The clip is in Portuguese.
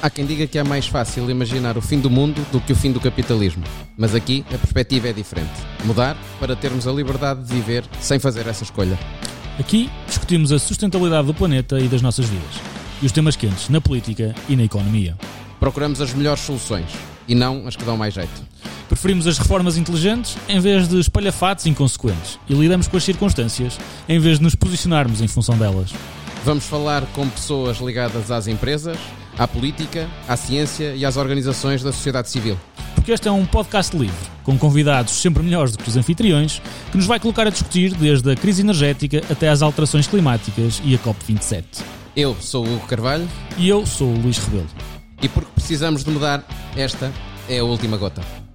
Há quem diga que é mais fácil imaginar o fim do mundo do que o fim do capitalismo. Mas aqui a perspectiva é diferente. Mudar para termos a liberdade de viver sem fazer essa escolha. Aqui discutimos a sustentabilidade do planeta e das nossas vidas. E os temas quentes na política e na economia. Procuramos as melhores soluções e não as que dão mais jeito. Preferimos as reformas inteligentes em vez de espalhafatos inconsequentes e lidamos com as circunstâncias em vez de nos posicionarmos em função delas. Vamos falar com pessoas ligadas às empresas, à política, à ciência e às organizações da sociedade civil. Porque este é um podcast livre, com convidados sempre melhores do que os anfitriões, que nos vai colocar a discutir desde a crise energética até às alterações climáticas e a COP27. Eu sou o Hugo Carvalho E eu sou o Luís Rebelo. e porque precisamos de mudar, esta é a última gota.